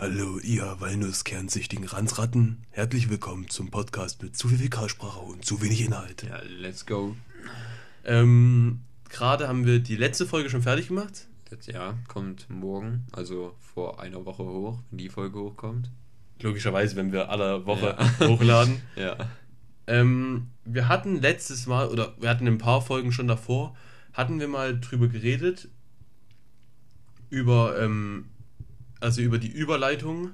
Hallo, ihr Walnusskernsichtigen Ranzratten. Herzlich willkommen zum Podcast mit zu viel Fäkalsprache und zu wenig Inhalt. Ja, let's go. Ähm, gerade haben wir die letzte Folge schon fertig gemacht. Das Jahr kommt morgen, also vor einer Woche hoch, wenn die Folge hochkommt. Logischerweise, wenn wir alle Woche ja. hochladen. ja. Ähm, wir hatten letztes Mal, oder wir hatten ein paar Folgen schon davor, hatten wir mal drüber geredet, über, ähm, also über die Überleitung.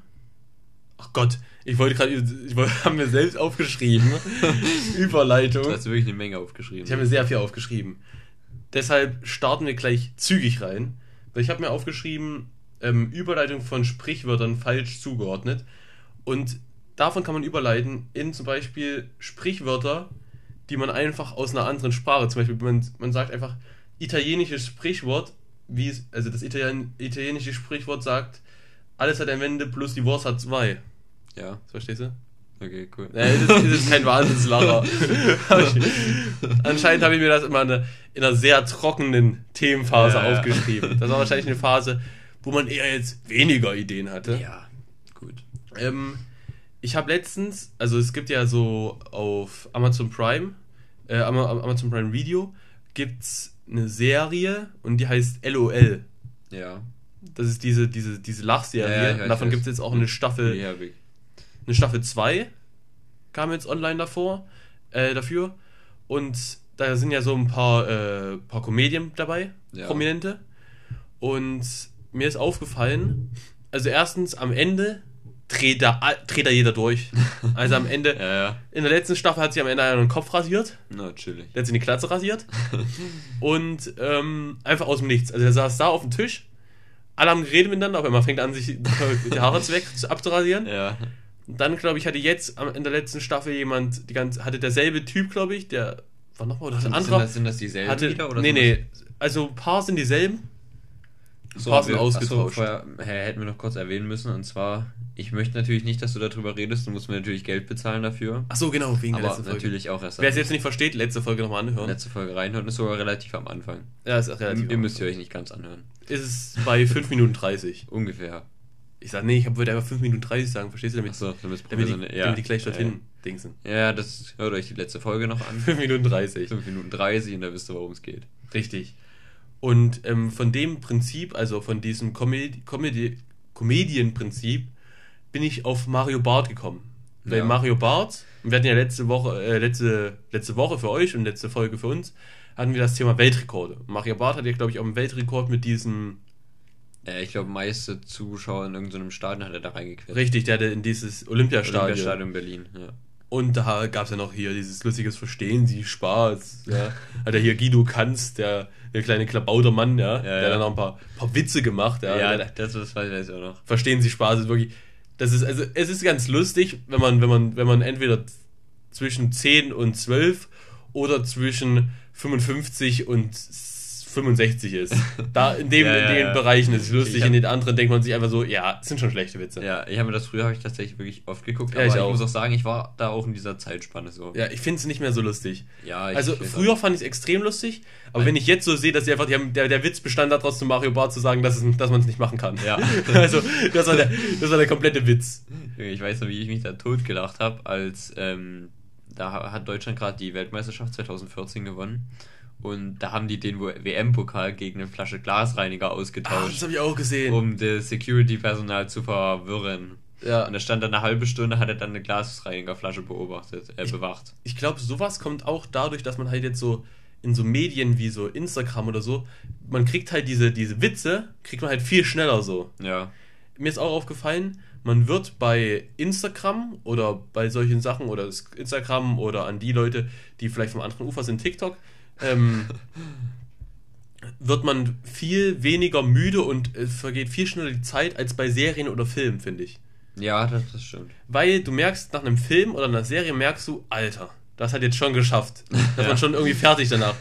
Ach Gott, ich wollte gerade, ich wollte, haben wir selbst aufgeschrieben. Überleitung. Du hast wirklich eine Menge aufgeschrieben. Ich habe mir sehr viel aufgeschrieben. Deshalb starten wir gleich zügig rein. Weil ich habe mir aufgeschrieben, ähm, Überleitung von Sprichwörtern falsch zugeordnet. Und davon kann man überleiten in zum Beispiel Sprichwörter, die man einfach aus einer anderen Sprache, zum Beispiel man, man sagt einfach italienisches Sprichwort, wie es, also das Italien, italienische Sprichwort sagt, alles hat ein Wende plus die Wurst hat zwei. Ja. Das verstehst du? Okay, cool. Ja, das, das ist kein Wahnsinnslacher. anscheinend habe ich mir das immer eine, in einer sehr trockenen Themenphase ja, aufgeschrieben. Ja. Das war wahrscheinlich eine Phase, wo man eher jetzt weniger Ideen hatte. Ja, gut. Ähm, ich habe letztens, also es gibt ja so auf Amazon Prime, äh, Amazon Prime Video, gibt's eine Serie und die heißt LOL. Ja. Das ist diese, diese, diese Lachserie. Ja, Davon gibt es jetzt auch eine Staffel. Ja, eine Staffel 2 kam jetzt online davor, äh, dafür. Und da sind ja so ein paar, äh, paar Komedien dabei, ja. prominente. Und mir ist aufgefallen, also erstens am Ende dreht da, dreht da jeder durch. Also am Ende, ja, ja. in der letzten Staffel hat sich am Ende einer den Kopf rasiert. Na, chillig. Der hat sich die Klatze rasiert. und ähm, einfach aus dem Nichts. Also der saß da auf dem Tisch, alle haben geredet miteinander, aber man fängt an, sich die Haare weg abzurasieren. Ja. Und dann, glaube ich, hatte jetzt in der letzten Staffel jemand, die ganze, hatte derselbe Typ, glaube ich, der war nochmal oder ein anderer. Sind das, sind das dieselben hatte, wieder? Oder nee, nee. Also ein paar sind dieselben. So, paar sind ausgetauscht. Achso, vorher hätten wir noch kurz erwähnen müssen, und zwar ich möchte natürlich nicht, dass du darüber redest. Du musst mir natürlich Geld bezahlen dafür. Ach so, genau, wegen Aber der letzten Folge. natürlich auch erst. Wer es jetzt nicht versteht, letzte Folge nochmal anhören. Letzte Folge reinhören ist sogar relativ am Anfang. Ja, ist relativ. Ihr müsst ihr euch nicht ganz anhören. Ist es bei 5 Minuten 30. Ungefähr. Ich sag, nee, ich wollte einfach 5 Minuten 30 sagen, verstehst du damit? Achso, damit, damit, die, ja, damit die gleich dorthin ja. dingsen. Ja, das hört euch die letzte Folge noch an. 5 Minuten 30. 5 Minuten 30 und da wisst ihr, worum es geht. Richtig. Und ähm, von dem Prinzip, also von diesem Comedy, Comedy, Comedian-Prinzip, bin ich auf Mario Bart gekommen. Weil ja. Mario Bart, wir hatten ja letzte Woche, äh, letzte, letzte Woche für euch und letzte Folge für uns, hatten wir das Thema Weltrekorde. Mario Bart hat ja, glaube ich, auch einen Weltrekord mit diesem. Ja, ich glaube, meiste Zuschauer in irgendeinem Stadion hat er da reingequetscht. Richtig, der hatte in dieses Olympiastadion. Olympiastadion Berlin, ja. Und da gab es ja noch hier dieses lustiges Verstehen Sie Spaß. Ja. Hat er hier Guido Kanz, der, der kleine Klabautermann, ja, ja, der ja. dann noch ein paar, paar Witze gemacht. Ja, ja das, das weiß ich auch noch. Verstehen Sie Spaß ist wirklich das ist, also es ist ganz lustig, wenn man, wenn man, wenn man entweder zwischen 10 und 12 oder zwischen 55 und 65 ist. Da in dem, ja, ja, in den ja. Bereichen ist es lustig, hab, in den anderen denkt man sich einfach so, ja, es sind schon schlechte Witze. Ja, ich habe mir das früher habe ich tatsächlich wirklich oft geguckt, aber ich, ich, muss auch sagen, ich war da auch in dieser Zeitspanne so. Ja, ich finde es nicht mehr so lustig. Ja, ich Also früher auch. fand ich es extrem lustig, aber Nein. wenn ich jetzt so sehe, dass sie einfach, haben, der, der Witz bestand daraus zu Mario Bart zu sagen, dass, es, dass man es nicht machen kann. Ja. also, das war, der, das war der komplette Witz. Ich weiß noch, wie ich mich da tot gedacht habe, als ähm, da hat Deutschland gerade die Weltmeisterschaft 2014 gewonnen. Und da haben die den WM-Pokal gegen eine Flasche Glasreiniger ausgetauscht. Ah, das habe ich auch gesehen. Um das Security-Personal zu verwirren. Ja. Und da stand dann eine halbe Stunde, hat er dann eine Glasreinigerflasche beobachtet, äh, ich, bewacht. Ich glaube, sowas kommt auch dadurch, dass man halt jetzt so in so Medien wie so Instagram oder so, man kriegt halt diese, diese Witze, kriegt man halt viel schneller so. Ja. Mir ist auch aufgefallen, man wird bei Instagram oder bei solchen Sachen oder Instagram oder an die Leute, die vielleicht vom anderen Ufer sind, TikTok, ähm, wird man viel weniger müde und es vergeht viel schneller die Zeit als bei Serien oder Filmen, finde ich. Ja, das, das stimmt. Weil du merkst, nach einem Film oder einer Serie merkst du, Alter, das hat jetzt schon geschafft. Da ist man schon irgendwie fertig danach.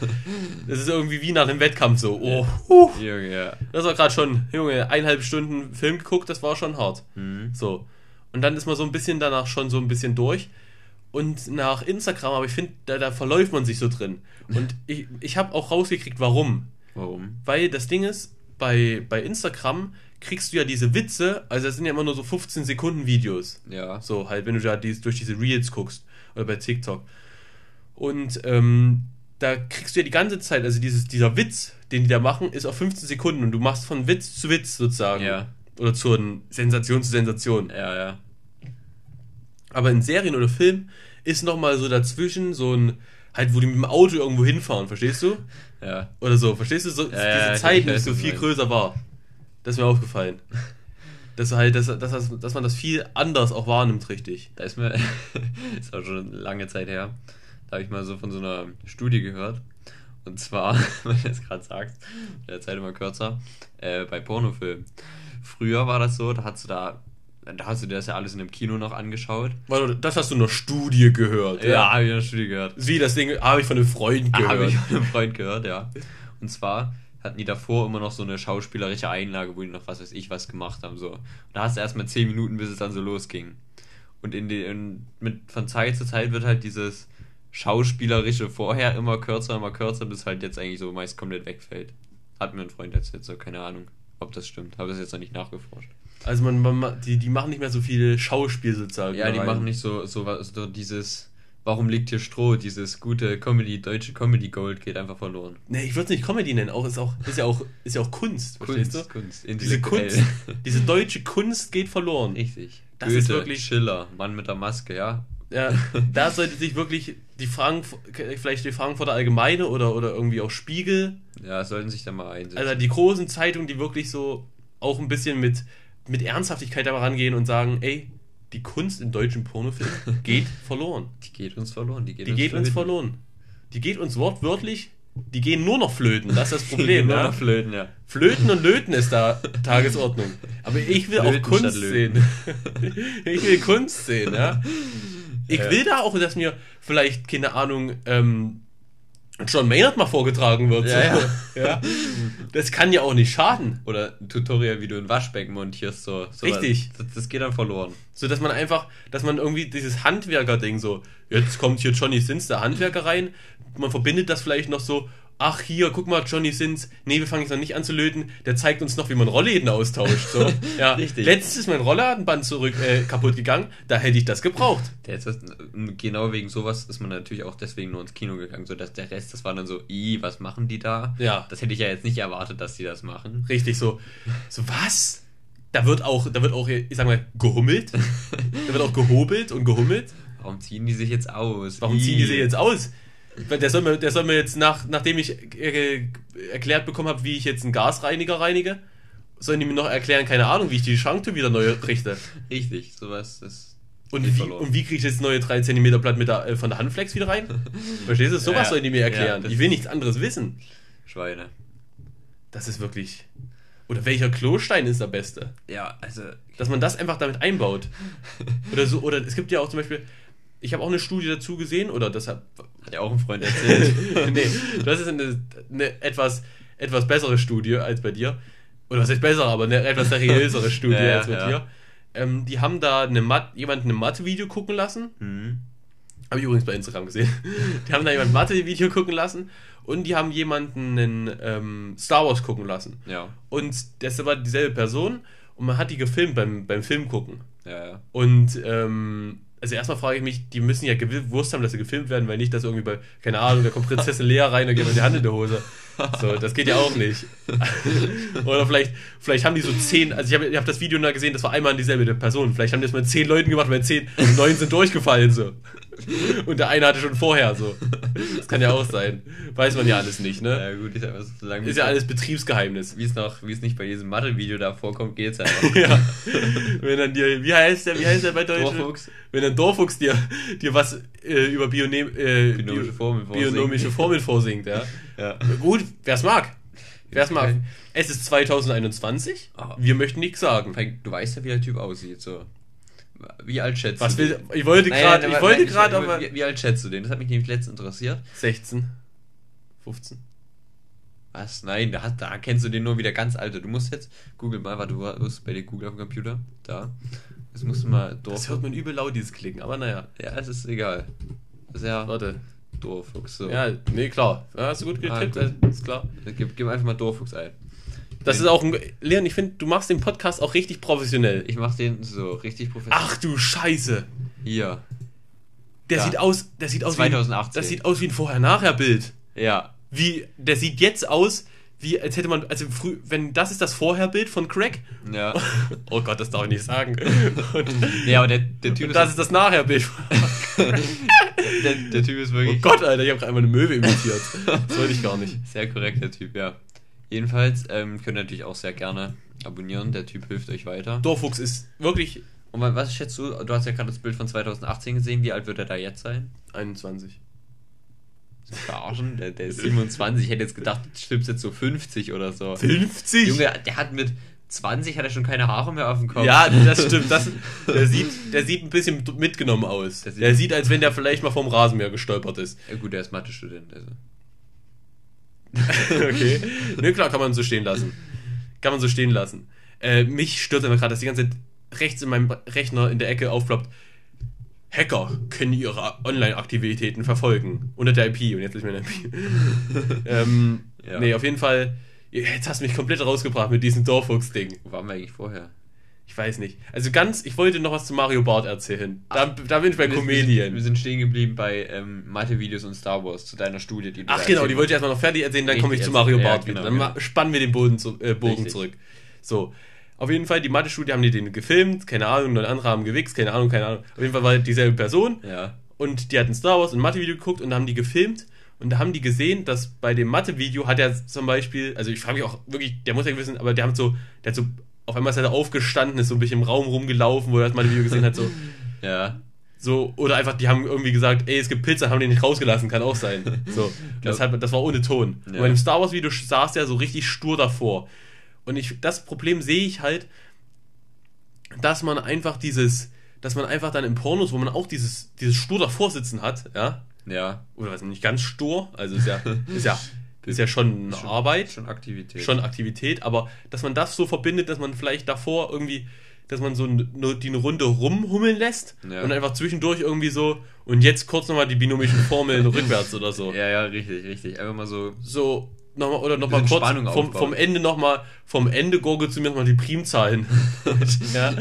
Das ist irgendwie wie nach einem Wettkampf so. Oh. Junge, ja. Das war gerade schon, Junge, eineinhalb Stunden Film geguckt, das war schon hart. Mhm. So. Und dann ist man so ein bisschen danach schon so ein bisschen durch und nach Instagram, aber ich finde, da, da verläuft man sich so drin. Und ich, ich habe auch rausgekriegt, warum. Warum? Weil das Ding ist, bei, bei Instagram kriegst du ja diese Witze, also das sind ja immer nur so 15 Sekunden Videos. Ja. So halt, wenn du da dies, durch diese Reels guckst oder bei TikTok. Und ähm, da kriegst du ja die ganze Zeit, also dieses, dieser Witz, den die da machen, ist auf 15 Sekunden und du machst von Witz zu Witz sozusagen. Ja. Oder zur Sensation zu Sensation. Ja, ja. Aber in Serien oder Filmen ist nochmal so dazwischen so ein, halt, wo die mit dem Auto irgendwo hinfahren, verstehst du? Ja. Oder so, verstehst du? So, diese ja, ich Zeit nicht so viel meinst. größer war. Das ist mir aufgefallen. Dass halt, dass, dass, dass, man das viel anders auch wahrnimmt, richtig. Da ist mir, ist auch schon lange Zeit her, da habe ich mal so von so einer Studie gehört. Und zwar, wenn du es gerade sagst, der Zeit immer kürzer, äh, bei Pornofilmen. Früher war das so, da hast du da, da hast du dir das ja alles in einem Kino noch angeschaut. Warte, das hast du in einer Studie gehört. Ja, habe ich in der Studie gehört. Wie, das Ding habe ich von einem Freund gehört. Habe ich von einem Freund gehört, ja. Und zwar hatten die davor immer noch so eine schauspielerische Einlage, wo die noch was weiß ich was gemacht haben. So. Und da hast du erstmal 10 Minuten, bis es dann so losging. Und in den, mit, von Zeit zu Zeit wird halt dieses Schauspielerische vorher immer kürzer, immer kürzer, bis halt jetzt eigentlich so meist komplett wegfällt. Hat mir ein Freund erzählt, so keine Ahnung, ob das stimmt. Habe das jetzt noch nicht nachgeforscht. Also man, man, ma- die, die machen nicht mehr so viel Schauspiel sozusagen. Ja, die rein. machen nicht so, so, was- so dieses, warum liegt hier Stroh, dieses gute Comedy, deutsche Comedy Gold geht einfach verloren. Nee, ich würde es nicht Comedy nennen, auch ist auch ist ja auch ist ja auch Kunst, verstehst Kunst, du? Kunst, Diese. Kunst, diese deutsche Kunst geht verloren. Richtig. Das Goethe, ist wirklich- Schiller, Mann mit der Maske, ja. Ja, da sollte sich wirklich die Frank vielleicht die Frankfurter Allgemeine oder oder irgendwie auch Spiegel, Ja, sollten sich da mal einsetzen. also die großen Zeitungen, die wirklich so auch ein bisschen mit mit Ernsthaftigkeit da rangehen und sagen, ey, die Kunst in deutschen Pornofilmen geht verloren. die geht uns verloren. Die geht, Die geht uns verloren. Die geht uns wortwörtlich, die gehen nur noch flöten. Das ist das Die Problem. gehen nur ja? noch flöten, ja. Flöten und Löten ist da Tagesordnung. Aber ich will auch Flöten Kunst statt sehen. Ich will Kunst sehen, ja. Ich will da auch, dass mir vielleicht, keine Ahnung, ähm, John Maynard mal vorgetragen wird. Ja, so. ja. Das kann ja auch nicht schaden. Oder ein Tutorial, wie du ein Waschbecken montierst, so. so Richtig. Das, das geht dann verloren. So dass man einfach, dass man irgendwie dieses Handwerker-Ding so, jetzt kommt hier Johnny Sins, der Handwerker rein, man verbindet das vielleicht noch so, ach hier, guck mal, Johnny Sins, nee, wir fangen jetzt noch nicht an zu löten, der zeigt uns noch, wie man Rollläden austauscht. So. Ja, Richtig. Letztens ist mein Rollladenband zurück äh, kaputt gegangen, da hätte ich das gebraucht. Der ist genau wegen sowas ist man natürlich auch deswegen nur ins Kino gegangen. So dass der Rest, das war dann so, i, was machen die da? Ja. Das hätte ich ja jetzt nicht erwartet, dass die das machen. Richtig so, so was? Da wird auch, da wird auch, ich sag mal, gehummelt. da wird auch gehobelt und gehummelt. Warum ziehen die sich jetzt aus? Warum I. ziehen die sich jetzt aus? Der soll mir, der soll mir jetzt nach, nachdem ich äh, erklärt bekommen habe, wie ich jetzt einen Gasreiniger reinige, sollen die mir noch erklären, keine Ahnung, wie ich die Schranktür wieder neu richte. Richtig, sowas ist. Und wie, verloren. und wie kriege ich jetzt neue 3 cm Blatt mit der, äh, von der Handflex wieder rein? Verstehst du? Sowas Ja, sollen die mir ja, erklären. das ich will nichts anderes wissen. Schweine. Das ist wirklich. Oder welcher Klostein ist der beste? Ja, also. Dass man das einfach damit einbaut. Oder so, oder es gibt ja auch zum Beispiel, ich habe auch eine Studie dazu gesehen, oder das hat, Hat ja auch ein Freund erzählt. nee, das ist eine, eine etwas, etwas bessere Studie als bei dir. Oder was heißt besser, aber eine etwas seriösere Studie Ja, als bei ja. dir. Ähm, die haben da eine Mat jemanden ein Mathe-Video gucken lassen. mhm. Habe ich übrigens bei Instagram gesehen. Die haben da jemand Mathe-Video gucken lassen und die haben jemanden einen ähm, Star Wars gucken lassen. Ja. Und das war dieselbe Person und man hat die gefilmt beim, beim Film gucken. Ja, ja. Und ähm, also erstmal frage ich mich, die müssen ja gewusst haben, dass sie gefilmt werden, weil nicht, dass irgendwie bei, keine Ahnung, da kommt Prinzessin Lea rein und geht mit die Hand in die Hose. So, das geht ja auch nicht. Oder vielleicht, vielleicht haben die so zehn, also ich habe ich hab das Video da gesehen, das war einmal dieselbe Person. Vielleicht haben die das mit zehn Leuten gemacht, weil zehn, neun sind durchgefallen so. Und der eine hatte schon vorher so. Das kann ja auch sein. Weiß man ja alles nicht, ne? Ja, gut, ist einfach so lange. Ist ja alles Betriebsgeheimnis. Wie es noch, wie es nicht bei diesem Mathe-Video da vorkommt, geht's einfach. Ja. Wenn dann dir, wie heißt der, wie heißt der bei Deutsch? Dorfuchs. Wenn ein Dorfuchs dir, dir was äh, über Bione äh, Binomische Bio- Formeln vorsingt. bionomische Formeln vorsingt, ja. Ja. Gut, wer's mag. Wer's mag. Okay. Es ist 2021. Ah. Wir möchten nichts sagen. Du weißt ja, wie der Typ aussieht, so. Wie alt schätzt Was du will, ich wollte gerade, ich wollte nein, gerade, aber Wie, wie alt schätzt du den? Das hat mich nämlich letztens interessiert. 16, 15. Was? Nein, da, hast- da kennst du den nur wie der ganz alte. Du musst jetzt, google mal, warte, du bist bei dir Google auf dem Computer. Da. Jetzt musst du mal Dorf. Das hört man übel laut, dieses Klicken, aber naja. Ja, es ist egal. Das ist ja Warte. Dorfuchs. So. Ja, nee, klar. Ja, hast du gut Ah, getippt, gut. also, ist klar. Gib, gib einfach mal Dorfuchs ein. Das ist auch ein. Leon, ich finde, du machst den Podcast auch richtig professionell. Ich mach den so richtig professionell. Ach du Scheiße. Hier. Der Ja. sieht aus. Der sieht aus 2018. Wie, das sieht aus wie ein Vorher-Nachher-Bild. Ja. Wie. Der sieht jetzt aus, wie als hätte man. Also früh. Wenn das ist das Vorher-Bild von Craig. Ja. Oh Gott, das darf ich nicht sagen. Und, nee, aber der, der Typ ist. das ist das Nachher-Bild. der, der Typ ist Oh wirklich. Gott, Alter, ich habe gerade einmal eine Möwe imitiert. Das wollte ich gar nicht. Sehr korrekter Typ, ja. Jedenfalls ähm, könnt ihr natürlich auch sehr gerne abonnieren. Der Typ hilft euch weiter. Dorfuchs ist wirklich Und wa- was schätzt du? Du hast ja gerade das Bild von 2018 gesehen. Wie alt wird er da jetzt sein? 21. Zu verarschen? Der, der ist 27. Ich hätte jetzt gedacht, du stimmst jetzt so 50 oder so. 50? Junge, der hat mit 20 hat er schon keine Haare mehr auf dem Kopf. Ja, das stimmt. Das, der, sieht, der sieht ein bisschen mitgenommen aus. Der Der sieht- sieht, als wenn der vielleicht mal vom Rasenmäher gestolpert ist. ja gut, der ist Mathe-Student. Also. okay. Ne, klar, kann man so stehen lassen. Kann man so stehen lassen. Äh, mich stört aber gerade, dass die ganze Zeit rechts in meinem Rechner in der Ecke aufploppt. Hacker können ihre Online-Aktivitäten verfolgen. Unter der IP. Und jetzt ist mir eine IP. ähm, Ja. Nee, auf jeden Fall. Jetzt hast du mich komplett rausgebracht mit diesem Dorfuchs-Ding. Wo waren wir eigentlich vorher? Ich weiß nicht. Also ganz, ich wollte noch was zu Mario Bart erzählen. Da, da bin ich bei Wir sind- Comedien. Wir sind stehen geblieben bei ähm, Mathe-Videos und Star Wars, zu deiner Studie, die du Ach genau, die wollte ich erstmal noch fertig erzählen, dann komme ich zu Mario erzählen. Bart Ja, wieder. genau, Dann genau. ma- spannen wir den Boden zu, äh, Bogen Richtig. zurück. So. Auf jeden Fall, die Mathe-Studie haben die den gefilmt, keine Ahnung, neun andere haben gewichst, keine Ahnung, keine Ahnung. Auf jeden Fall war dieselbe Person Ja. und die hatten Star Wars und Mathe-Video geguckt und da haben die gefilmt und da haben die gesehen, dass bei dem Mathe-Video hat er zum Beispiel, also ich frage mich auch wirklich, der muss ja wissen, aber der hat so, der hat so, auf einmal ist er da aufgestanden, ist so ein bisschen im Raum rumgelaufen, wo er das Mathe-Video gesehen hat, so, Ja. so, oder einfach, die haben irgendwie gesagt, ey, es gibt Pizza, haben den nicht rausgelassen, kann auch sein. So, das, hat, das war ohne Ton. Und Ja. bei dem Star Wars Video saß der so richtig stur davor. Und ich, das Problem sehe ich halt, dass man einfach dieses, dass man einfach dann im Pornos, wo man auch dieses, dieses stur davor sitzen hat, ja, Ja. oder was nicht ganz stur, also ist ja, ist ja, ist ja schon eine Schon- Arbeit, Schon Aktivität. schon Aktivität, aber dass man das so verbindet, dass man vielleicht davor irgendwie, dass man so eine, die eine Runde rumhummeln lässt Ja. und einfach zwischendurch irgendwie so und jetzt kurz nochmal die binomischen Formeln rückwärts oder so. Ja, ja, richtig, richtig. Einfach mal so. So, nochmal, oder nochmal kurz Spannung vom, aufbauen. vom Ende nochmal, vom Ende gurgelst du mir nochmal die Primzahlen. ja.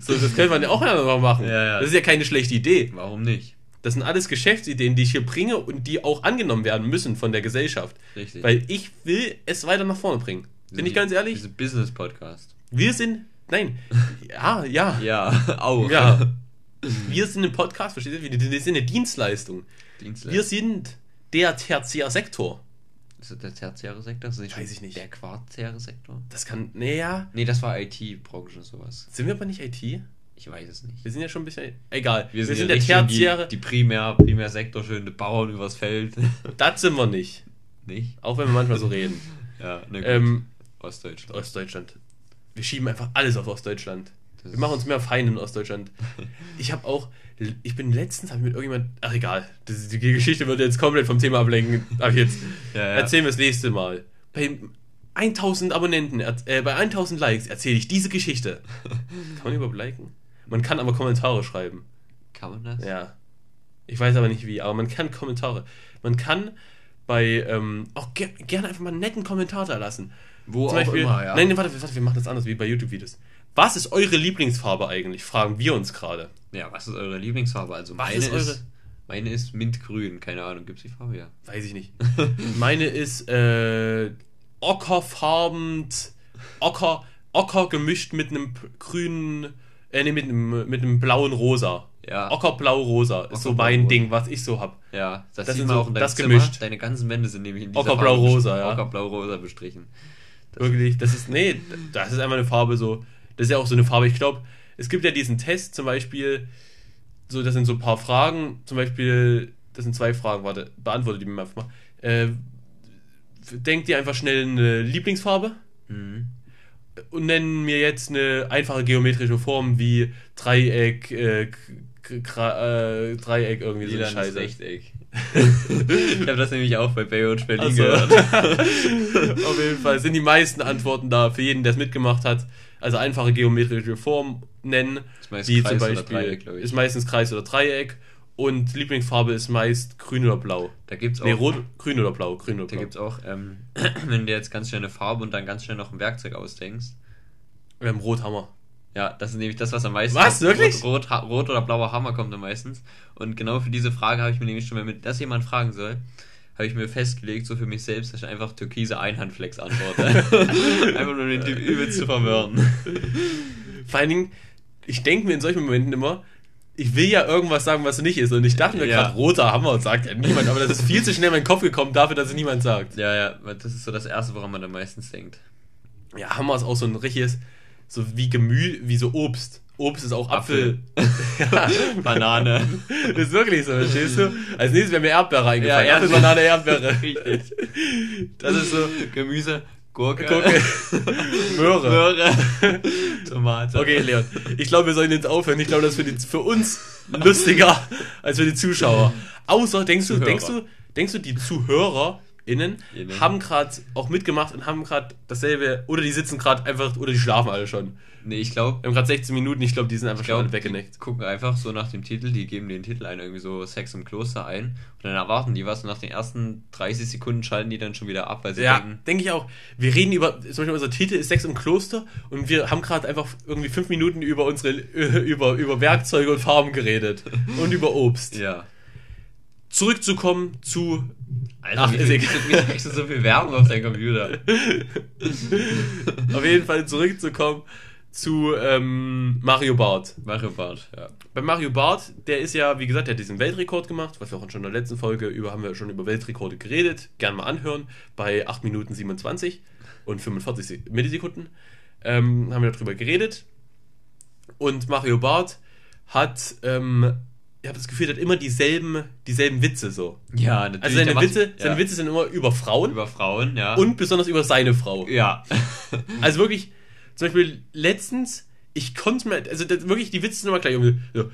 So, das könnte man ja auch noch machen. Ja, ja. Das ist ja keine schlechte Idee. Warum nicht? Das sind alles Geschäftsideen, die ich hier bringe und die auch angenommen werden müssen von der Gesellschaft. Richtig. Weil ich will es weiter nach vorne bringen. Bin ich ganz ehrlich? Diese Business-Podcast. Wir sind. Nein. Ja, ja. Ja, auch. Ja. Wir sind ein Podcast, versteht ihr? Wir sind eine Dienstleistung. Dienstleister. Wir sind der Tertiärsektor. Ist das der tertiäre Sektor? Nicht Weiß ich nicht. Der quartiäre Sektor? Das kann. Naja. Nee, das war IT-Branche, sowas. Sind wir aber nicht IT? Ich weiß es nicht. Wir sind ja schon ein bisschen. Egal. Wir sind, der ja richtig schön Tertiäre. Die, die Primär, Primärsektor, schön die Bauern übers Feld. Das sind wir nicht. nicht? Auch wenn wir manchmal so reden. Ja, ne gut. ähm, Ostdeutschland. Ostdeutschland. Wir schieben einfach alles auf Ostdeutschland. Das Wir machen uns mehr Feinde in Ostdeutschland. Ich habe auch, ich bin letztens, habe ich mit irgendjemand, ach egal, das, die Geschichte wird jetzt komplett vom Thema ablenken. Hab ich jetzt, Ja, ja. erzählen wir das nächste Mal. Bei 1000 Abonnenten, äh, bei 1000 Likes erzähle ich diese Geschichte. Kann man überhaupt liken? Man kann aber Kommentare schreiben. Kann man das? Ja. Ich weiß aber nicht wie, aber man kann Kommentare. Man kann bei, ähm, auch ger gerne einfach mal einen netten Kommentar da lassen. Wo Zum auch Beispiel, immer, ja. Nein, nee, warte, warte, wir machen das anders wie bei YouTube-Videos. Was ist eure Lieblingsfarbe eigentlich? Fragen wir uns gerade. Ja, was ist eure Lieblingsfarbe? Also Was meine ist ist, eure- meine ist mintgrün, keine Ahnung, gibt's die Farbe ja. Weiß ich nicht. Meine ist äh, ockerfarben, ocker, ocker gemischt mit einem grünen, äh, nee, mit einem, mit einem blauen Rosa. Ja. Ockerblau-Rosa ist so mein Ding, was ich so hab. Ja, das, Das sieht man so- auch in deinem das Zimmer. gemischt. Deine ganzen Wände sind nämlich in dieser Ockerblau-rosa, ja. Ockerblau-rosa bestrichen. Das- Wirklich, das ist, nee, das ist einfach eine Farbe so, das ist ja auch so eine Farbe, ich glaube, es gibt ja diesen Test zum Beispiel, so, das sind so ein paar Fragen, zum Beispiel, das sind zwei Fragen, warte, beantwortet die mir einfach mal. Äh, denkt ihr einfach schnell eine Lieblingsfarbe Mhm. Und nennen mir jetzt eine einfache geometrische Form wie Dreieck, äh, äh, Dreieck, irgendwie so eine Lilanes Scheiße. Rechteck. ich habe das nämlich auch bei Baywatch Berlin Ach so. gehört. Auf jeden Fall sind die meisten Antworten da für jeden, der es mitgemacht hat. Also einfache geometrische Form nennen, wie Kreis zum Beispiel Dreieck, ist meistens Kreis oder Dreieck Und Lieblingsfarbe ist meist grün oder blau. Da gibt's auch. Nee, rot, grün oder blau, grün oder Da blau. gibt's auch, ähm, wenn du dir jetzt ganz schnell eine Farbe und dann ganz schnell noch ein Werkzeug ausdenkst. Ähm, Rothammer. Ja, das ist nämlich das, was am meisten. Was? Wirklich? Rot, rot, rot oder blauer Hammer kommt am meistens. Und genau für diese Frage habe ich mir nämlich schon, wenn mir das jemand fragen soll, habe ich mir festgelegt, so für mich selbst, dass ich einfach türkise Einhandflex antworte. einfach nur den Typ übelst zu verwirren. Vor allen Dingen, ich denke mir in solchen Momenten immer, ich will ja irgendwas sagen, was nicht ist. Und ich dachte mir Ja. gerade, roter Hammer sagt ja niemand, aber das ist viel zu schnell in meinen Kopf gekommen dafür, dass es niemand sagt. Ja, ja, das ist so das Erste, woran man am meistens denkt. Ja, Hammer ist auch so ein richtiges, so wie Gemüse, wie so Obst. Obst ist auch Apfel. ja, Banane. das ist wirklich so, verstehst du? Als nächstes wäre mir Erdbeere eingefallen. Ja, Apfel, Erdbeere. Banane, Erdbeere. Richtig. Das ist so, Gemüse, Gurke, Gurke, Möhre. Möhre, Tomate. Okay, Leon. Ich glaube, wir sollen jetzt aufhören. Ich glaube, das ist für, die, für uns lustiger als für die Zuschauer. Außer, denkst du, Zuhörer. denkst du, denkst du, die ZuhörerInnen Innen. haben gerade auch mitgemacht und haben gerade dasselbe, oder die sitzen gerade einfach, oder die schlafen alle schon. Nee, ich glaube, Wir haben gerade 16 Minuten, ich glaube, die sind einfach Ich schon weggeneckt. gucken einfach so nach dem Titel, die geben den Titel ein, irgendwie so Sex im Kloster ein und dann erwarten die was und nach den ersten 30 Sekunden schalten die dann schon wieder ab, weil sie Ja, denken, denke ich auch. Wir reden über, zum Beispiel unser Titel ist Sex im Kloster und wir haben gerade einfach irgendwie fünf Minuten über unsere, über, über Werkzeuge und Farben geredet und über Obst. ja. Zurückzukommen zu Alter, Ach, wie ist egal. kriegst du so viel Werbung auf deinem Computer? Auf jeden Fall zurückzukommen zu ähm, Mario Barth. Mario Bart, ja. Bei Mario Barth, der ist ja, wie gesagt, der hat diesen Weltrekord gemacht, was wir auch schon in der letzten Folge über haben wir schon über Weltrekorde geredet. Gerne mal anhören. Bei 8 Minuten 27 und 45 Se- Millisekunden ähm, haben wir darüber geredet. Und Mario Barth hat, ähm, ich habe das Gefühl, der hat immer dieselben, dieselben Witze so. Ja, natürlich. Also seine der macht- Witze, seine ja. Witze sind immer über Frauen über Frauen, ja. und besonders über seine Frau. ja. Also wirklich, zum Beispiel letztens, ich konnte mir, also wirklich, die Witze sind immer gleich so.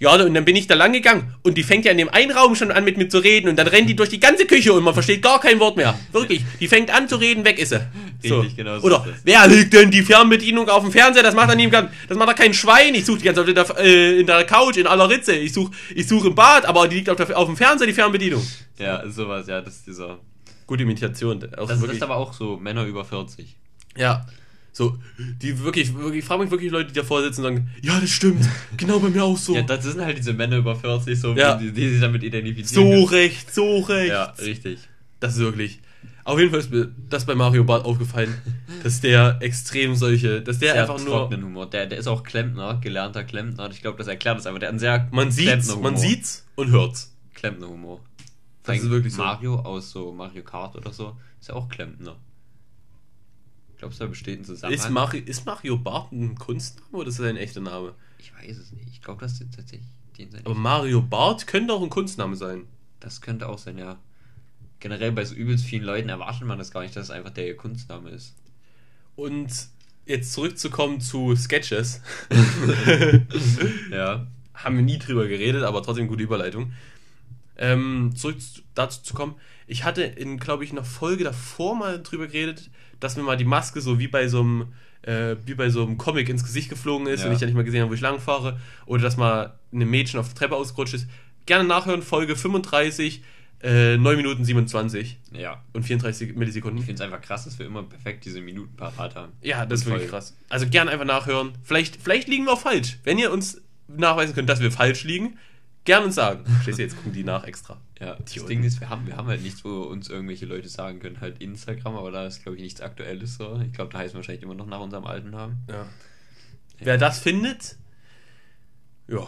Ja, und dann bin ich da lang gegangen und die fängt ja in dem einen Raum schon an mit mir zu reden und dann rennt die durch die ganze Küche und man versteht gar kein Wort mehr. Wirklich, die fängt an zu reden, weg ist sie. Richtig, genau so Oder, wer legt denn die Fernbedienung auf dem Fernseher? Das macht doch niemand, das macht doch kein Schwein. Ich suche die ganze Zeit in der, äh, in der Couch, in aller Ritze. Ich suche ich such im Bad, aber die liegt auf, der, auf dem Fernseher, die Fernbedienung. ja, sowas, ja, das ist dieser. Gute Imitation. Auch Das, das wirklich. ist aber auch so Männer über 40. Ja. So, die wirklich, wirklich, frage mich wirklich Leute, die davor sitzen und sagen, ja, das stimmt, genau bei mir auch so. Ja, das sind halt diese Männer über 40, so, Ja. die, die sich damit identifizieren. so recht, so recht. Ja, richtig. Das ist wirklich. Auf jeden Fall ist mir das bei Mario Bart aufgefallen, dass der extrem solche, dass der Sehr einfach nur, trockenen Humor. Der, der ist auch Klempner, gelernter Klempner. Und ich glaube, das erklärt das einfach. Der hat einen sehr man sieht's, man sieht's und hört's. Klempner-Humor. Das ist wirklich so. Mario aus so Mario Kart oder so ist ja auch Klempner. Glaubst du, da besteht ein Zusammenhang? Ist Mario, ist Mario Bart ein Kunstname oder ist das ein echter Name? ich weiß es nicht. Ich glaube, das ist tatsächlich den sein. Aber Mario Bart könnte auch ein Kunstname sein. Das könnte auch sein, ja. Generell bei so übelst vielen Leuten erwartet man das gar nicht, dass es einfach der Kunstname ist. Und jetzt zurückzukommen zu Sketches. Ja. haben wir nie drüber geredet, aber trotzdem gute Überleitung. Ähm, zurück zu- dazu zu kommen, ich hatte in, glaube ich, einer Folge davor mal drüber geredet, dass mir mal die Maske so wie bei so einem, äh, wie bei so einem Comic ins Gesicht geflogen ist Ja. und ich ja nicht mal gesehen habe, wo ich lang fahre, oder dass mal ein Mädchen auf der Treppe ausgerutscht ist. Gerne nachhören, Folge 35, äh, 9 Minuten 27 Ja. und 34 Ich Millisekunden. finde es einfach krass, dass wir immer perfekt diese Minuten parat haben. Ja, das ist wirklich krass. Also gerne einfach nachhören. Vielleicht, vielleicht liegen wir auch falsch. Wenn ihr uns nachweisen könnt, dass wir falsch liegen, gerne uns sagen. Du, jetzt gucken die nach extra. Ja, das Idioten. Ding ist, wir haben, wir haben halt nichts, wo uns irgendwelche Leute sagen können, halt Instagram, aber da ist, glaube ich, nichts Aktuelles so. Ich glaube, da heißen wir wahrscheinlich immer noch nach unserem alten Namen. Ja. Wer das findet, ja,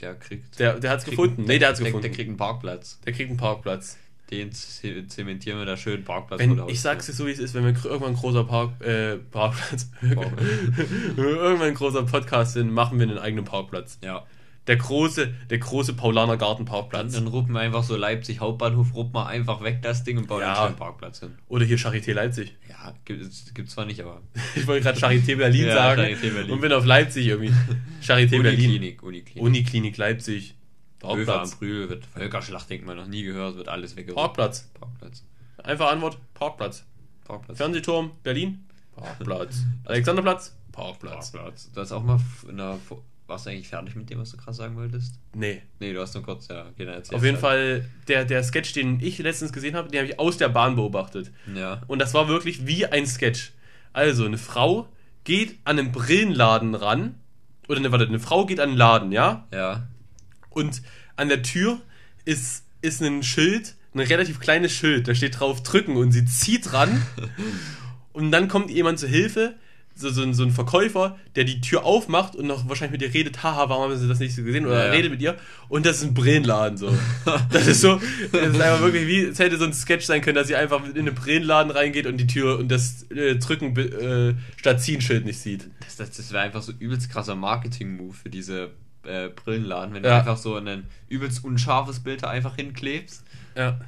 Der kriegt. der, der hat's kriegt- gefunden. Nee, der hat's der, gefunden. Der kriegt einen Parkplatz. Der kriegt einen Parkplatz. Den ze- zementieren wir da schön Parkplatz Wenn, der ich sag's Haustür. dir so, wie es ist, wenn wir irgendwann ein großer Park, äh, Parkplatz, Park- wenn wir irgendwann ein großer Podcast sind, machen wir einen eigenen Parkplatz. Ja. Der große, der große Paulaner Gartenparkplatz. dann ruppen wir einfach so Leipzig Hauptbahnhof, ruppen wir einfach weg das Ding und bauen Ja. einen Parkplatz hin. Oder hier Charité Leipzig. Ja, gibt es gibt's zwar nicht, aber. Ich wollte gerade Charité Berlin Ja, sagen Charité Berlin. und bin auf Leipzig irgendwie. Charité Berlin. Uniklinik, Uniklinik. Uniklinik Leipzig. Höfe am Parkplatz. Brühl wird Völkerschlachtdenkmal noch nie gehört, wird alles weggeräumt. Parkplatz. Parkplatz. Einfach Antwort, Parkplatz. Parkplatz. Fernsehturm, Berlin, Parkplatz. Alexanderplatz, Parkplatz. Parkplatz. Das ist auch mal in der warst du eigentlich fertig mit dem, was du krass sagen wolltest? Nee. Nee, du hast nur kurz, ja, okay, dann erzähl's Auf jeden halt. Fall, der, der Sketch, den ich letztens gesehen habe, den habe ich aus der Bahn beobachtet. Ja. Und das war wirklich wie ein Sketch. Also, eine Frau geht an einen Brillenladen ran. Oder ne, warte, eine Frau geht an einen Laden, ja? Ja. Und an der Tür ist, ist ein Schild, ein relativ kleines Schild, da steht drauf drücken und sie zieht dran. und dann kommt jemand zur Hilfe, so, so, ein, so ein Verkäufer, der die Tür aufmacht und noch wahrscheinlich mit ihr redet, haha, warum haben sie das nicht so gesehen? Oder Ja, ja. redet mit ihr. Und das ist ein Brillenladen so. Das ist so, das ist einfach wirklich wie, es hätte so ein Sketch sein können, dass sie einfach in einen Brillenladen reingeht und die Tür und das äh, Drücken äh, statt ziehen Schild nicht sieht. Das, das, das wäre einfach so übelst krasser Marketing-Move für diese äh, Brillenladen, wenn du Ja. einfach so ein übelst unscharfes Bild da einfach hinklebst. Ja.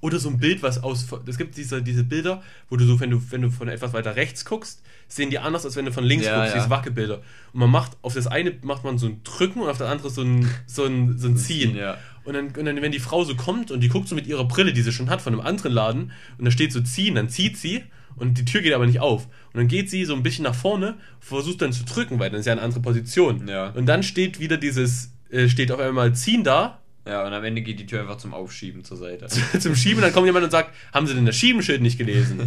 Oder so ein Bild, was aus. Es gibt diese, diese Bilder, wo du so, wenn du, wenn du von etwas weiter rechts guckst, sehen die anders, als wenn du von links Ja, guckst, ja. diese Wackelbilder. Und man macht, auf das eine macht man so ein Drücken und auf das andere so ein, so ein, so ein Ziehen. Ja. Und dann, und dann, wenn die Frau so kommt und die guckt so mit ihrer Brille, die sie schon hat, von einem anderen Laden, und da steht so ziehen, dann zieht sie und die Tür geht aber nicht auf. Und dann geht sie so ein bisschen nach vorne, versucht dann zu drücken, weil dann ist ja eine andere Position. Ja. Und dann steht wieder dieses, äh, steht auf einmal ziehen da, Ja, und am Ende geht die Tür einfach zum Aufschieben zur Seite. zum Schieben, dann kommt jemand und sagt, haben Sie denn das Schiebenschild nicht gelesen?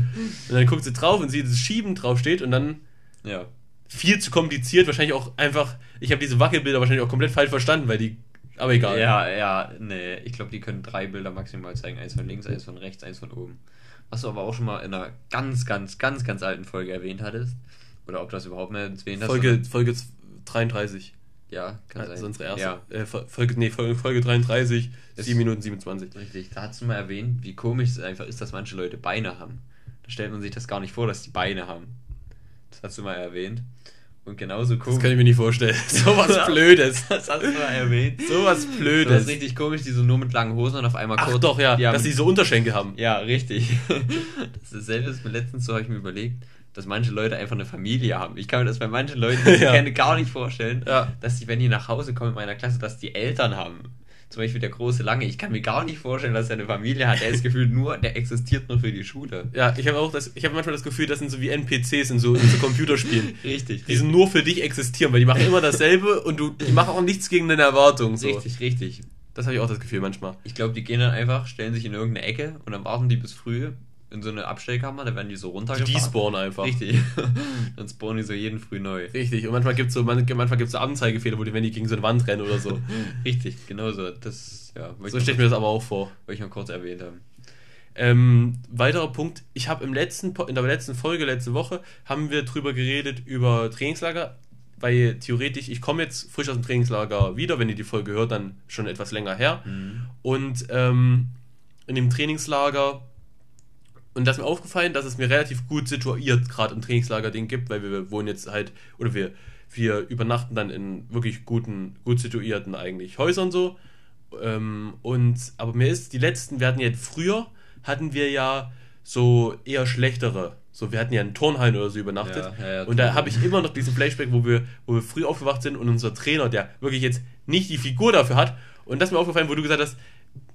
Und dann guckt sie drauf und sieht, dass Schieben draufsteht und dann Ja. viel zu kompliziert, wahrscheinlich auch einfach, ich habe diese Wackelbilder wahrscheinlich auch komplett falsch verstanden, weil die, aber egal. Ja, ja, nee. Ich glaube, die können drei Bilder maximal zeigen. Eins von links, eins von rechts, eins von oben. Was du aber auch schon mal in einer ganz, ganz, ganz, ganz alten Folge erwähnt hattest. Oder ob das überhaupt mehr erwähnt hast. Folge, Folge 33, Ja, kann das sein. ist unsere erste. Ja, Äh, Folge, nee, Folge, Folge 33, Ist- 7 Minuten 27. richtig. Da hast du mal erwähnt, wie komisch es einfach ist, dass manche Leute Beine haben. Da stellt man sich das gar nicht vor, dass die Beine haben. Das hast du mal erwähnt. Und genauso Das komisch. kann ich mir nicht vorstellen. So was Blödes. Das hast du mal erwähnt. So was Das ist Blödes. richtig komisch, die so nur mit langen Hosen und auf einmal Ach kurz. doch, ja, die haben- dass sie so Unterschenkel haben. Ja, richtig. Das ist mir letztens so habe ich mir überlegt, dass manche Leute einfach eine Familie haben. Ich kann mir das bei manchen Leuten, die ich Ja. kenne, gar nicht vorstellen, Ja. dass die, wenn die nach Hause kommen in meiner Klasse, dass die Eltern haben. Zum Beispiel der große Lange. Ich kann mir gar nicht vorstellen, dass er eine Familie hat. Der ist gefühlt nur, der existiert nur für die Schule. Ja, ich habe auch das, ich habe manchmal das Gefühl, das sind so wie NPCs in so, in so Computerspielen. Richtig, Die sind nur für dich existieren, weil die machen immer dasselbe und du, die machen auch nichts gegen deine Erwartungen. So. richtig, richtig. Das habe ich auch das Gefühl manchmal. Ich glaube, die gehen dann einfach, stellen sich in irgendeine Ecke und dann warten die bis früh in so eine Abstellkammer, da werden die so Die runtergefahren. despawnen einfach. Richtig. dann spawnen die so jeden früh neu. Richtig. Und manchmal gibt es so, man, manchmal gibt's so Anzeigefehler, wo die, wenn die gegen so eine Wand rennen oder so. Richtig, genau so. Das, ja, So stelle ich mir das aber auch vor. wollte ich mal kurz erwähnt haben. Ähm, weiterer Punkt, ich habe im letzten, in der letzten Folge, letzte Woche, haben wir drüber geredet, über Trainingslager, weil theoretisch, ich komme jetzt frisch aus dem Trainingslager wieder, wenn ihr die Folge hört, dann schon etwas länger her. Und ähm, in dem Trainingslager, und das ist mir aufgefallen, dass es mir relativ gut situiert gerade im Trainingslager-Ding gibt, weil wir wohnen jetzt halt, oder wir, wir übernachten dann in wirklich guten, gut situierten eigentlich Häusern so. Ähm, und, aber mir ist die letzten, wir hatten ja früher, hatten wir ja so eher schlechtere. So, wir hatten ja in Turnhallen oder so übernachtet. Ja, ja, und da habe ich immer noch diesen Flashback, wo wir, wo wir früh aufgewacht sind und unser Trainer, der wirklich jetzt nicht die Figur dafür hat, und das ist mir aufgefallen, wo du gesagt hast,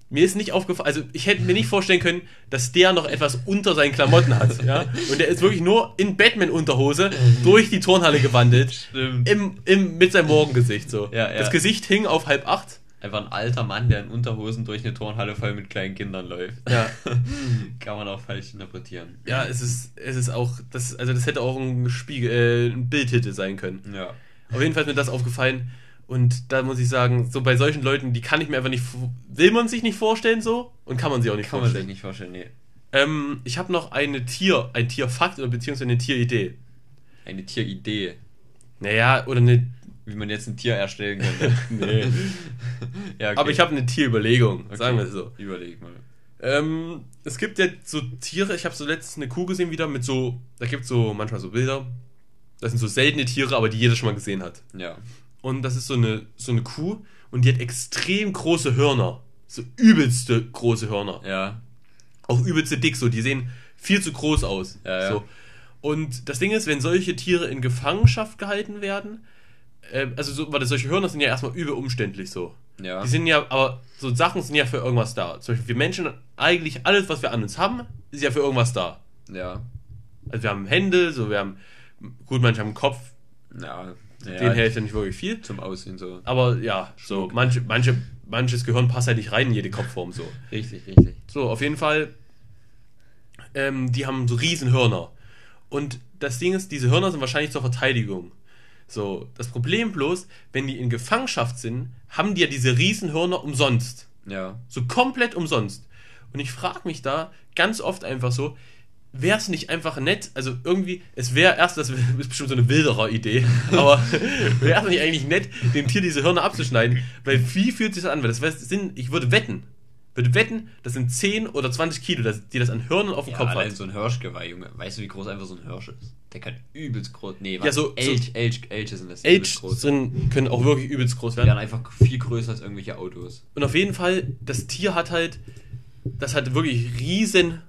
mir ist nicht aufgefallen, also ich hätte mir nicht vorstellen können, dass der noch etwas unter seinen Klamotten hat. Ja? Und der ist wirklich nur in Batman-Unterhose durch die Turnhalle gewandelt. Stimmt. Im, im, mit seinem Morgengesicht so. Ja, ja. Das Gesicht hing auf halb acht. Einfach ein alter Mann, der in Unterhosen durch eine Turnhalle voll mit kleinen Kindern läuft. Ja. Kann man auch falsch interpretieren. Ja, es ist, es ist auch, das, also das hätte auch ein Spiegel, äh, ein Bildtitel sein können. Ja. Auf jeden Fall ist mir das aufgefallen. Und da muss ich sagen, so bei solchen Leuten, die kann ich mir einfach nicht, will man sich nicht vorstellen so und kann man sich auch nicht Kann man sich vorstellen. nicht vorstellen, nee. Ähm, ich habe noch eine Tier, ein Tierfakt oder beziehungsweise eine Tieridee. Eine Tieridee. Naja, oder eine, Wie man jetzt ein Tier erstellen könnte. nee. ja, okay. aber ich habe eine Tierüberlegung, Okay, sagen wir es so. Überleg mal. Ähm, es gibt ja so Tiere, ich habe so letztens eine Kuh gesehen wieder mit so, da gibt es so manchmal so Bilder, das sind so seltene Tiere, aber die jeder schon mal gesehen hat. Ja. Und das ist so eine, so eine Kuh und die hat extrem große Hörner. So übelste große Hörner. Ja. Auch übelste dick, so. Die sehen viel zu groß aus. Ja, ja. So. Und das Ding ist, wenn solche Tiere in Gefangenschaft gehalten werden, äh, also so, weil solche Hörner sind ja erstmal übel umständlich so. Ja. Die sind ja, aber so Sachen sind ja für irgendwas da. Zum Beispiel wir Menschen, eigentlich alles, was wir an uns haben, ist ja für irgendwas da. ja. Also wir haben Hände, so wir haben, gut, manche haben einen Kopf, Ja. Ja, Den hilft ja nicht wirklich viel. Zum Aussehen so. Aber ja, so manche, manche, manches Gehirn passt halt nicht rein in jede Kopfform so. Richtig, richtig. So, auf jeden Fall, ähm, die haben so riesen Hörner. Und das Ding ist, diese Hörner sind wahrscheinlich zur Verteidigung. So, das Problem bloß, wenn die in Gefangenschaft sind, haben die ja diese riesen Hörner umsonst. Ja. So komplett umsonst. Und ich frage mich da ganz oft einfach so, wäre es nicht einfach nett, also irgendwie, es wäre erst, das ist bestimmt so eine wilderer Idee, aber wäre es nicht eigentlich nett, dem Tier diese Hörner abzuschneiden, weil wie fühlt sich das an? Weil das heißt, sind, ich würde wetten, würde wetten, das sind 10 oder 20 Kilo, das, die das an Hörnern auf dem ja Kopf allein hat. so ein Hirschgeweih, Junge. Weißt du, wie groß einfach so ein Hirsch ist? Der kann übelst groß. Nee, Ja, so- Elch, Elch, Elche sind das. die groß. sind, können auch wirklich übelst groß Die werden werden. einfach viel größer als irgendwelche Autos. Und auf jeden Fall, das Tier hat halt, das hat wirklich riesen,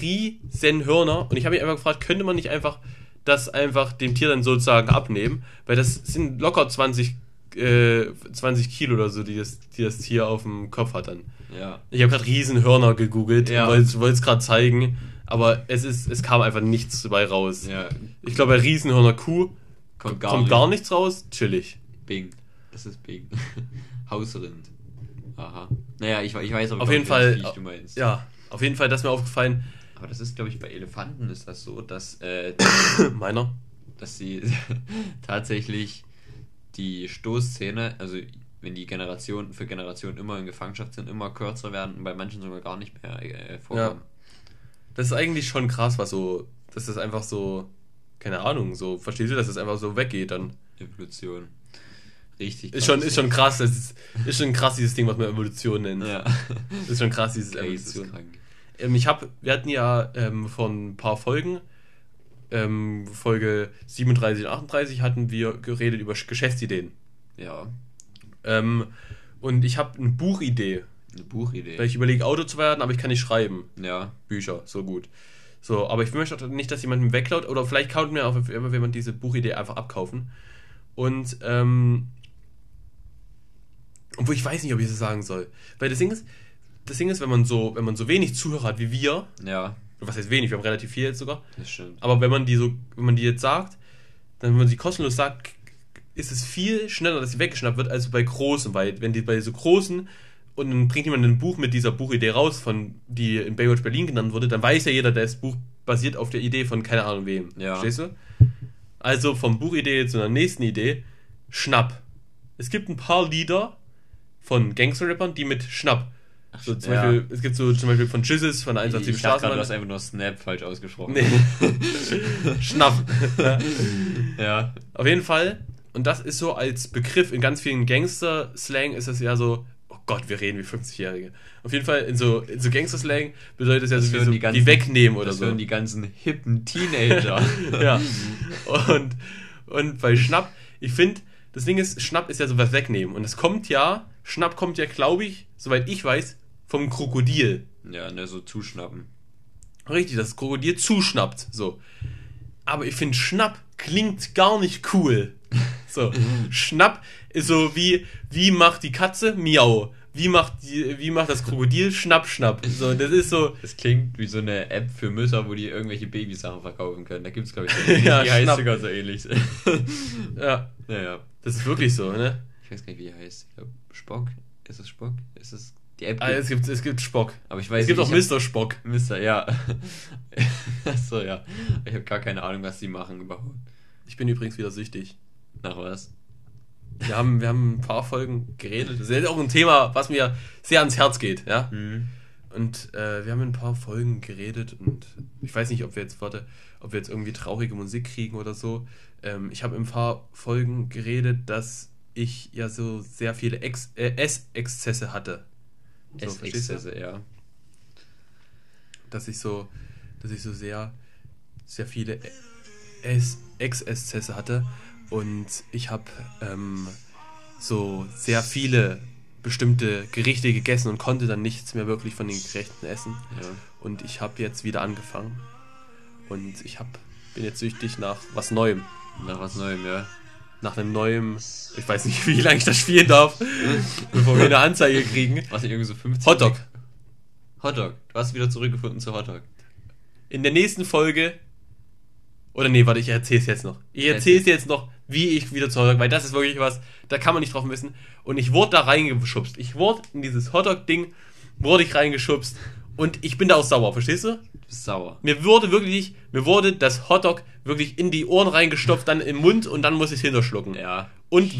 riesen Hörner. Und ich habe mich einfach gefragt, könnte man nicht einfach das einfach dem Tier dann sozusagen abnehmen? Weil das sind locker 20, äh, 20 Kilo oder so, die das, die das Tier auf dem Kopf hat dann. Ja. Ich habe gerade riesen Hörner gegoogelt, Ja. wollte es gerade zeigen. Aber es, ist, es kam einfach nichts dabei raus. Ja. Ich glaube, bei Riesenhörner Kuh Kommt gar kommt nicht. gar nichts raus. Chillig. Bing. Das ist Bing. Hausrind. Aha. Naja, ich, ich weiß aber Auf jeden Fall- welches Viech du meinst. Ja, auf jeden Fall, das ist mir aufgefallen. Aber das ist, glaube ich, bei Elefanten ist das so, dass, äh, Meiner. dass sie tatsächlich die Stoßzähne, also wenn die Generationen für Generationen immer in Gefangenschaft sind, immer kürzer werden und bei manchen sogar gar nicht mehr äh, vorkommen. Das ist eigentlich schon krass, was so, dass das einfach so, keine Ahnung, so, verstehst du, dass das einfach so weggeht dann. Evolution. Richtig. Ist schon, ist schon krass, das ist, ist schon krass, dieses Ding, was man Evolution nennt. Ja. Ist schon krass, dieses Evolution. Geisteskrank. Ähm, ich habe, wir hatten ja ähm, vor ein paar Folgen, ähm, Folge 37 und 38, hatten wir geredet über Geschäftsideen. Ja. Ähm, und ich habe eine Buchidee, Eine Buchidee. weil ich überlege, Auto zu werden, aber ich kann nicht schreiben. Ja. Bücher, so gut. So, aber ich möchte nicht, dass jemand mir wegklaut oder vielleicht kaut mir auch immer jemand diese Buchidee einfach abkaufen. Und, ähm, obwohl ich weiß nicht, ob ich das sagen soll. Weil das Ding ist, das Ding ist, wenn man so, wenn man so wenig Zuhörer hat wie wir, Ja. was heißt wenig, wir haben relativ viel jetzt sogar, Das stimmt. aber wenn man die so, wenn man die jetzt sagt, dann, wenn man sie kostenlos sagt, ist es viel schneller, dass sie weggeschnappt wird, als bei großen, weil wenn die bei so großen und dann bringt jemand ein Buch mit dieser Buchidee raus, von die in Baywatch Berlin genannt wurde, dann weiß ja jeder, das Buch basiert auf der Idee von keine Ahnung wem. Ja. Verstehst du? Also vom Buchidee zu einer nächsten Idee, Schnapp. Es gibt ein paar Lieder von Gangster-Rappern, die mit Schnapp. So zum ja. Beispiel, es gibt so zum Beispiel von Jizzes, von der Ich, 187 ich dachte gerade, du hast Straßenbahn. einfach nur Snap falsch ausgesprochen. Nee. Schnapp. Ja. Auf jeden Fall. Und das ist so als Begriff in ganz vielen Gangster-Slang ist das ja so, oh Gott, wir reden wie 50-Jährige. Auf jeden Fall in so, in so Gangster-Slang bedeutet es ja Das so so die ganzen- wie wegnehmen oder Das so. hören die ganzen hippen Teenager. ja. Und, und bei Schnapp, ich finde, das Ding ist, Schnapp ist ja sowas wegnehmen. Und es kommt ja, Schnapp kommt ja, glaube ich, soweit ich weiß, vom Krokodil. ja, ne, so zuschnappen. Richtig, das Krokodil zuschnappt. So. Aber ich finde, Schnapp klingt gar nicht cool. So. Schnapp ist so wie, wie macht die Katze? Miau. Wie macht, die, wie macht das Krokodil? Schnapp, schnapp. So, das ist so. Das klingt wie so eine App für Mütter, wo die irgendwelche Babysachen verkaufen können. Da gibt's, glaube ich, so Ja, die heißt Schnapp. sogar so ähnlich. Ja, ja, ja. das ist wirklich so, ne? Ich weiß gar nicht, wie die heißt. Ich glaube, Spock? Ist es Spock? Ist es die App? Ah, es, gibt, es gibt Spock. aber ich weiß Es gibt auch nicht, ich Mr. Spock. Mister, ja. Achso, ja. Ich habe gar keine Ahnung, was die machen überhaupt. Ich bin übrigens wieder süchtig. Nach was? Wir haben, wir haben ein paar Folgen geredet. Das ist auch ein Thema, was mir sehr ans Herz geht, ja? Hm. Und äh, wir haben in ein paar Folgen geredet und ich weiß nicht, ob wir jetzt, warte, ob wir jetzt irgendwie traurige Musik kriegen oder so. Ähm, ich habe in ein paar Folgen geredet, dass ich ja so sehr viele Ex äh, Essexzesse hatte. So? Essexzesse, ja. Dass ich so, dass ich so sehr, sehr viele Ess Ex-Exzesse hatte und ich habe ähm, so sehr viele bestimmte Gerichte gegessen und konnte dann nichts mehr wirklich von den Gerichten essen. ja. Und ich habe jetzt wieder angefangen. Und ich hab, bin jetzt süchtig nach was Neuem. Nach was Neuem, ja. Nach einem neuen, ich weiß nicht, wie lange ich das spielen darf, bevor wir eine Anzeige kriegen. Was irgendwie so 50. Hotdog. Hotdog. Du hast wieder zurückgefunden zu Hotdog. In der nächsten Folge. Oder nee, warte, ich erzähl's jetzt noch. Ich erzähl's jetzt noch wie ich wieder zu Hotdog, weil das ist wirklich was, da kann man nicht drauf wissen. Und ich wurde da reingeschubst. Ich wurde in dieses Hotdog-Ding, wurde ich reingeschubst und ich bin da auch sauer, verstehst du? Sauer. Mir wurde wirklich, mir wurde das Hotdog wirklich in die Ohren reingestopft, dann im Mund und dann muss ich es hinterschlucken. Ja. Und wie